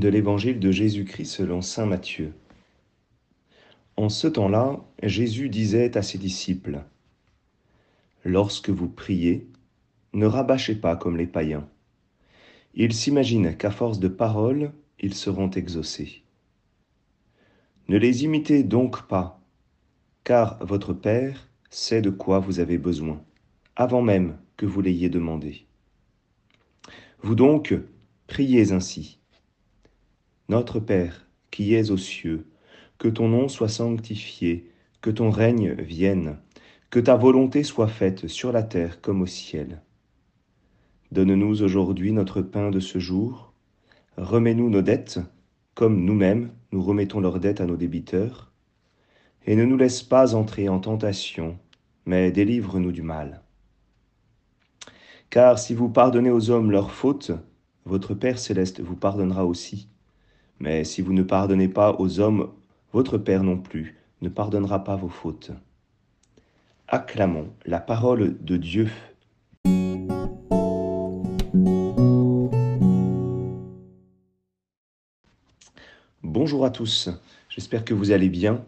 de l'évangile de Jésus-Christ selon Saint Matthieu. En ce temps-là, Jésus disait à ses disciples, Lorsque vous priez, ne rabâchez pas comme les païens. Ils s'imaginent qu'à force de paroles, ils seront exaucés. Ne les imitez donc pas, car votre Père sait de quoi vous avez besoin, avant même que vous l'ayez demandé. Vous donc, priez ainsi. Notre Père, qui es aux cieux, que ton nom soit sanctifié, que ton règne vienne, que ta volonté soit faite sur la terre comme au ciel. Donne-nous aujourd'hui notre pain de ce jour. Remets-nous nos dettes, comme nous-mêmes nous remettons leurs dettes à nos débiteurs. Et ne nous laisse pas entrer en tentation, mais délivre-nous du mal. Car si vous pardonnez aux hommes leurs fautes, votre Père céleste vous pardonnera aussi. Mais si vous ne pardonnez pas aux hommes, votre Père non plus ne pardonnera pas vos fautes. Acclamons la parole de Dieu. Bonjour à tous, j'espère que vous allez bien.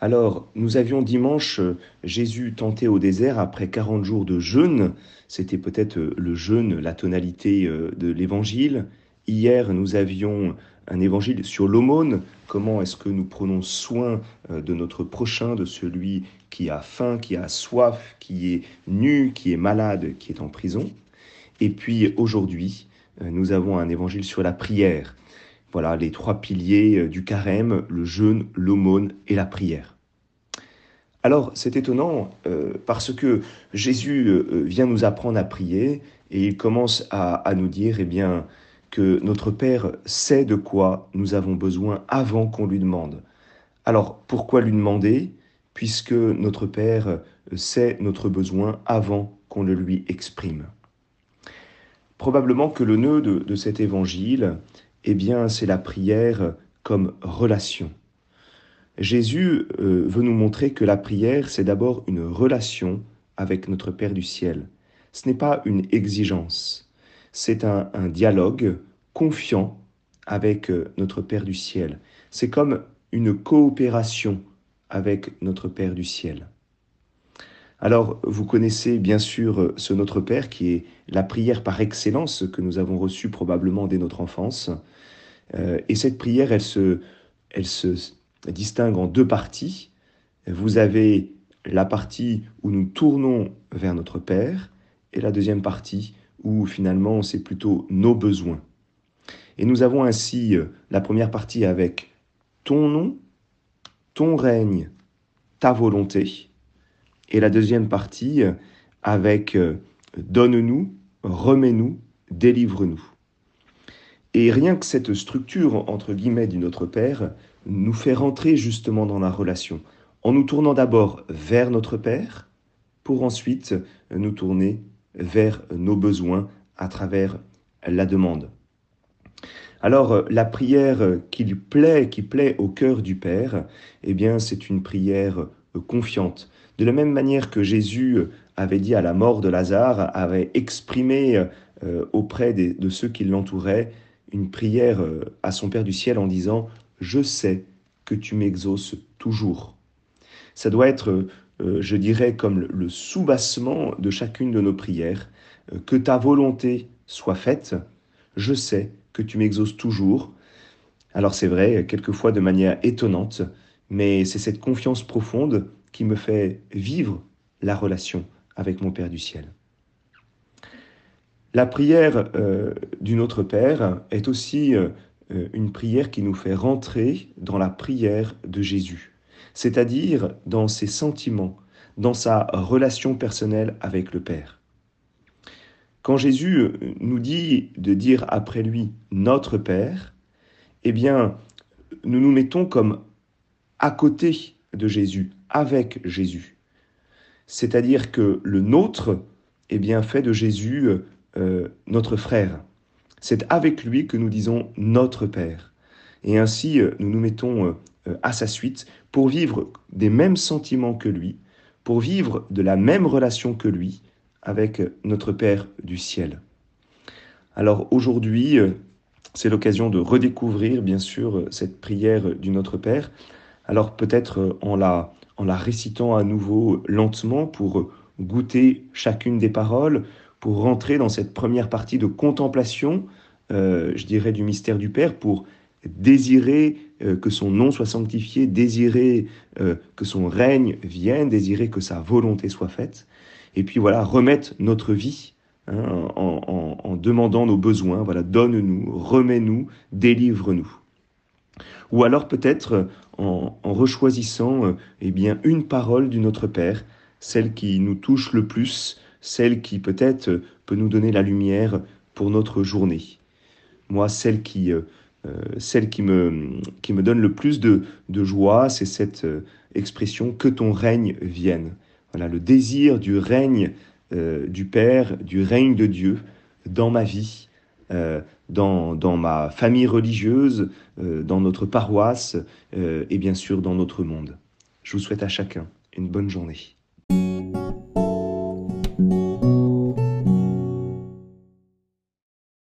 Alors, nous avions dimanche Jésus tenté au désert après 40 jours de jeûne. C'était peut-être le jeûne, la tonalité euh, de l'évangile. Hier, nous avions un évangile sur l'aumône, comment est-ce que nous prenons soin euh, de notre prochain, de celui qui a faim, qui a soif, qui est nu, qui est malade, qui est en prison? Et puis aujourd'hui, euh, nous avons un évangile sur la prière. Voilà les trois piliers euh, du carême, le jeûne, l'aumône et la prière. Alors c'est étonnant parce que Jésus vient nous apprendre à prier et il commence à, à nous dire, eh bien, que notre Père sait de quoi nous avons besoin avant qu'on lui demande. Alors pourquoi lui demander puisque notre Père sait notre besoin avant qu'on le lui exprime? Probablement que le nœud de, cet évangile, eh bien, c'est la prière comme relation. Jésus euh, veut nous montrer que la prière, c'est d'abord une relation avec notre Père du ciel. Ce n'est pas une exigence c'est un, dialogue confiant avec euh, notre Père du ciel. C'est comme une coopération avec notre Père du ciel. Alors, vous connaissez bien sûr ce Notre Père qui est la prière par excellence que nous avons reçue probablement dès notre enfance. Euh, et cette prière, elle se, elle se distingue en deux parties. Vous avez la partie où nous tournons vers notre Père et la deuxième partie où finalement c'est plutôt nos besoins. Et nous avons ainsi euh, la première partie avec ton nom, ton règne, ta volonté, et la deuxième partie euh, avec euh, donne-nous, remets-nous, délivre-nous. Et rien que cette structure, entre guillemets, du Notre Père, nous fait rentrer justement dans la relation, en nous tournant d'abord vers notre Père, pour ensuite nous tourner vers nos besoins à travers la demande. Alors la prière qui plaît, qui plaît au cœur du Père, eh bien c'est une prière confiante. De la même manière que Jésus avait dit à la mort de Lazare, avait exprimé euh, auprès de ceux qui l'entouraient une prière euh, à son Père du ciel en disant ⁇ Je sais que tu m'exauces toujours ⁇ Ça doit être euh, je dirais, comme le soubassement de chacune de nos prières, euh, que ta volonté soit faite, je sais que tu m'exauces toujours. Alors c'est vrai, quelquefois de manière étonnante, mais c'est cette confiance profonde qui me fait vivre la relation avec mon Père du ciel. La prière euh, du Notre Père est aussi une prière qui nous fait rentrer dans la prière de Jésus c'est-à-dire dans ses sentiments, dans sa relation personnelle avec le Père. Quand Jésus euh, nous dit de dire après lui notre Père, eh bien, nous nous mettons comme à côté de Jésus, avec Jésus. C'est-à-dire que le nôtre, eh bien, fait de Jésus euh, notre frère. C'est avec lui que nous disons notre Père. Et ainsi, euh, nous nous mettons à sa suite pour vivre des mêmes sentiments que lui, pour vivre de la même relation que lui avec notre Père du ciel. Alors aujourd'hui, euh, c'est l'occasion de redécouvrir, bien sûr, cette prière du Notre Père. Alors peut-être en la, en la récitant à nouveau lentement pour goûter chacune des paroles, pour rentrer dans cette première partie de contemplation, euh, je dirais, du mystère du Père, pour désirer euh, que son nom soit sanctifié, désirer euh, que son règne vienne, désirer que sa volonté soit faite, et puis voilà, remettre notre vie Hein, en, demandant nos besoins. Voilà, donne-nous, remets-nous, délivre-nous. Ou alors peut-être en, en, rechoisissant euh, eh bien une parole du Notre Père, celle qui nous touche le plus, celle qui peut-être peut nous donner la lumière pour notre journée. Moi, celle qui, euh, euh, celle qui, me, qui me donne le plus de, de joie, c'est cette expression que ton règne vienne. Voilà, le désir du règne euh, du Père, du règne de Dieu dans ma vie, euh, dans, dans, ma famille religieuse, euh, dans notre paroisse et bien sûr dans notre monde. Je vous souhaite à chacun une bonne journée.